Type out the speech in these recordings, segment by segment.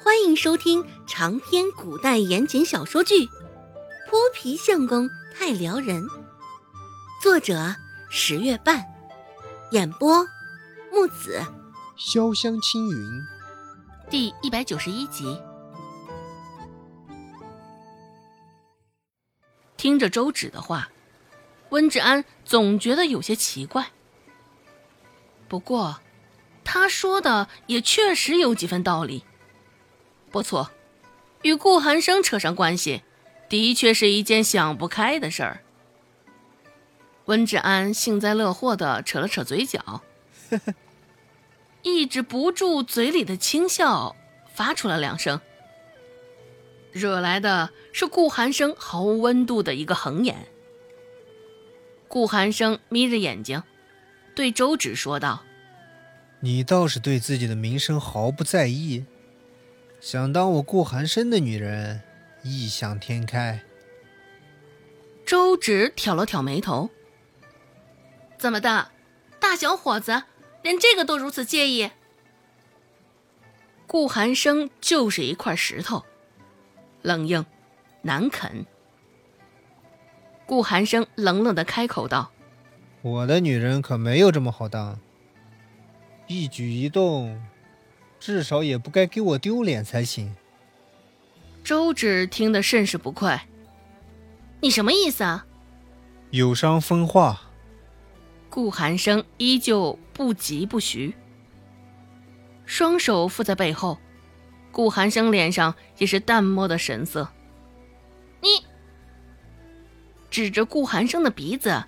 欢迎收听长篇古代言情小说剧《泼皮相公太撩人》，作者十月半，演播木子潇湘青云，第一百九十一集。听着周芷的话，温志安总觉得有些奇怪。不过，他说的也确实有几分道理。不错，与顾寒生扯上关系，的确是一件想不开的事儿。温志安幸灾乐祸的扯了扯嘴角，抑制不住嘴里的轻笑，发出了两声，惹来的是顾寒生毫无温度的一个横眼。顾寒生眯着眼睛，对周芷说道：“你倒是对自己的名声毫不在意。”想当我顾寒生的女人，异想天开。周芷挑了挑眉头：“怎么的，大小伙子连这个都如此介意？”顾寒生就是一块石头，冷硬难啃。顾寒生冷冷的开口道：“我的女人可没有这么好当，一举一动。”至少也不该给我丢脸才行。周芷听得甚是不快，你什么意思啊？有伤风化。顾寒生依旧不疾不徐，双手附在背后，顾寒生脸上也是淡漠的神色。你指着顾寒生的鼻子，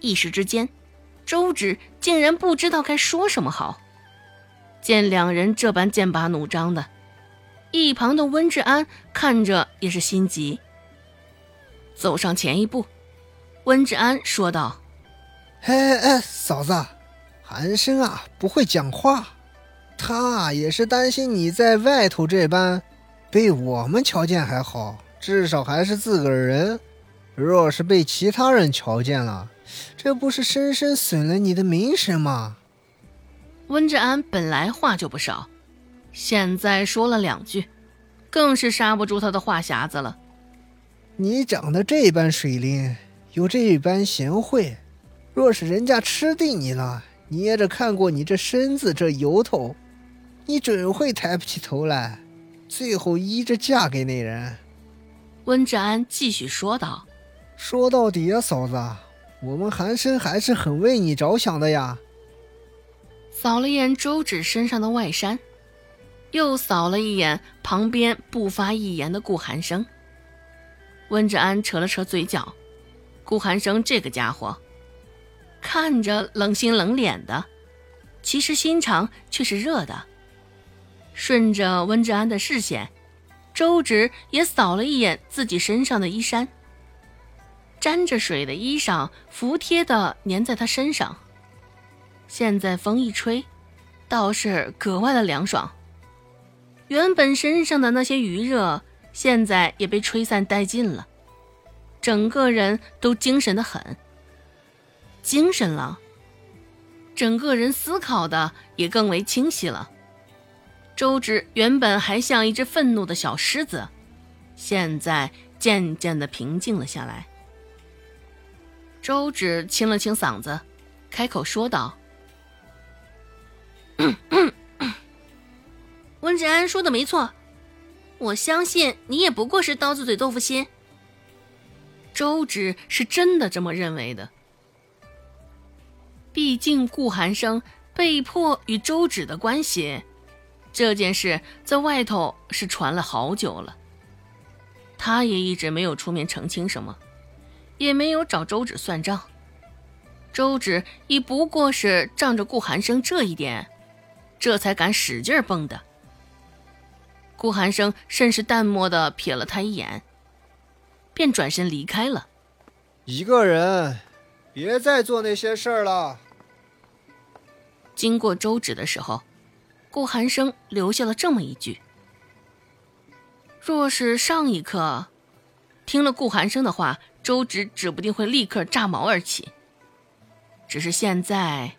一时之间，周芷竟然不知道该说什么好。见两人这般剑拔弩张的，一旁的温志安看着也是心急，走上前一步，温志安说道：“哎哎，嫂子，寒生啊，不会讲话，他也是担心你在外头这般，被我们瞧见还好，至少还是自个儿人，若是被其他人瞧见了，这不是深深损了你的名声吗？”温志安本来话就不少，现在说了两句，更是刹不住他的话匣子了。你长得这般水灵，有这般贤惠，若是人家吃定你了，捏着看过你这身子这由头，你准会抬不起头来，最后依着嫁给那人。温志安继续说道：“说到底啊，嫂子，我们寒生还是很为你着想的呀。”扫了一眼周芷身上的外衫，又扫了一眼旁边不发一言的顾寒生。温志安扯了扯嘴角，顾寒生这个家伙，看着冷心冷脸的，其实心肠却是热的。顺着温志安的视线，周芷也扫了一眼自己身上的衣衫，沾着水的衣裳服帖的粘在他身上。现在风一吹，倒是格外的凉爽。原本身上的那些余热，现在也被吹散殆尽了，整个人都精神的很。精神了，整个人思考的也更为清晰了。周芷原本还像一只愤怒的小狮子，现在渐渐的平静了下来。周芷清了清嗓子，开口说道。温志安说的没错，我相信你也不过是刀子嘴豆腐心。周芷是真的这么认为的，毕竟顾寒生被迫与周芷的关系这件事在外头是传了好久了，他也一直没有出面澄清什么，也没有找周芷算账。周芷亦不过是仗着顾寒生这一点。这才敢使劲蹦的。顾寒生甚是淡漠的瞥了他一眼，便转身离开了。一个人，别再做那些事儿了。经过周芷的时候，顾寒生留下了这么一句：若是上一刻听了顾寒生的话，周芷指不定会立刻炸毛而起。只是现在。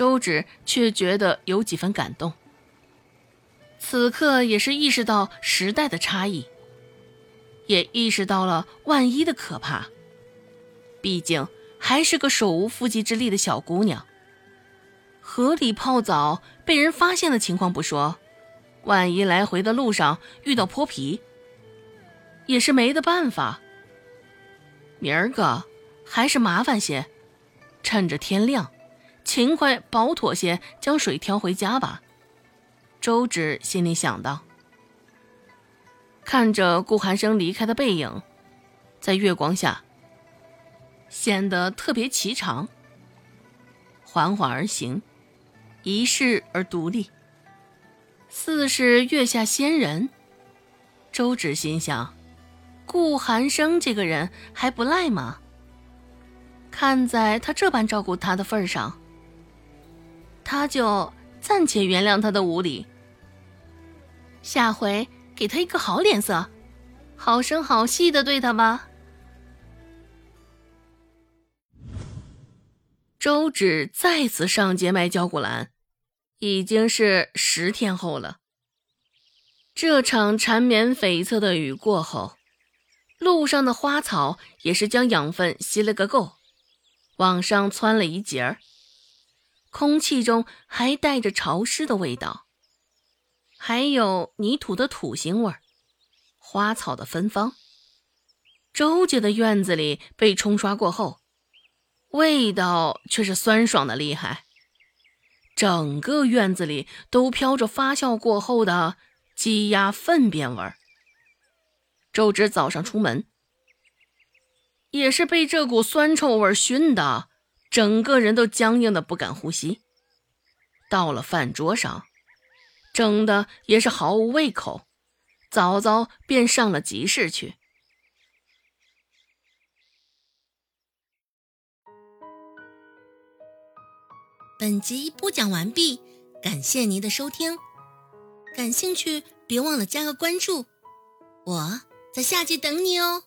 周芷却觉得有几分感动。此刻也是意识到时代的差异，也意识到了万一的可怕。毕竟还是个手无缚鸡之力的小姑娘，河里泡澡被人发现的情况不说，万一来回的路上遇到泼皮，也是没得办法。明儿个还是麻烦些，趁着天亮，勤快保妥些将水挑回家吧。周芷心里想到，看着顾寒生离开的背影，在月光下显得特别颀长。缓缓而行，一世而独立，似是月下仙人。周芷心想，顾寒生这个人还不赖嘛。看在他这般照顾他的份上，他就暂且原谅他的无礼。下回给他一个好脸色，好声好气的对他吧。周芷再次上街卖焦骨兰，已经是十天后了。这场缠绵悱恻的雨过后，路上的花草也是将养分吸了个够，往上窜了一截儿，空气中还带着潮湿的味道。还有泥土的土腥味儿，花草的芬芳。周家的院子里被冲刷过后，味道却是酸爽的厉害。整个院子里都飘着发酵过后的鸡鸭粪便味儿。周芷早上出门，也是被这股酸臭味熏的，整个人都僵硬的不敢呼吸。到了饭桌上。整的也是毫无胃口，早早便上了集市去。本集播讲完毕，感谢您的收听。感兴趣，别忘了加个关注，我在下集等你哦。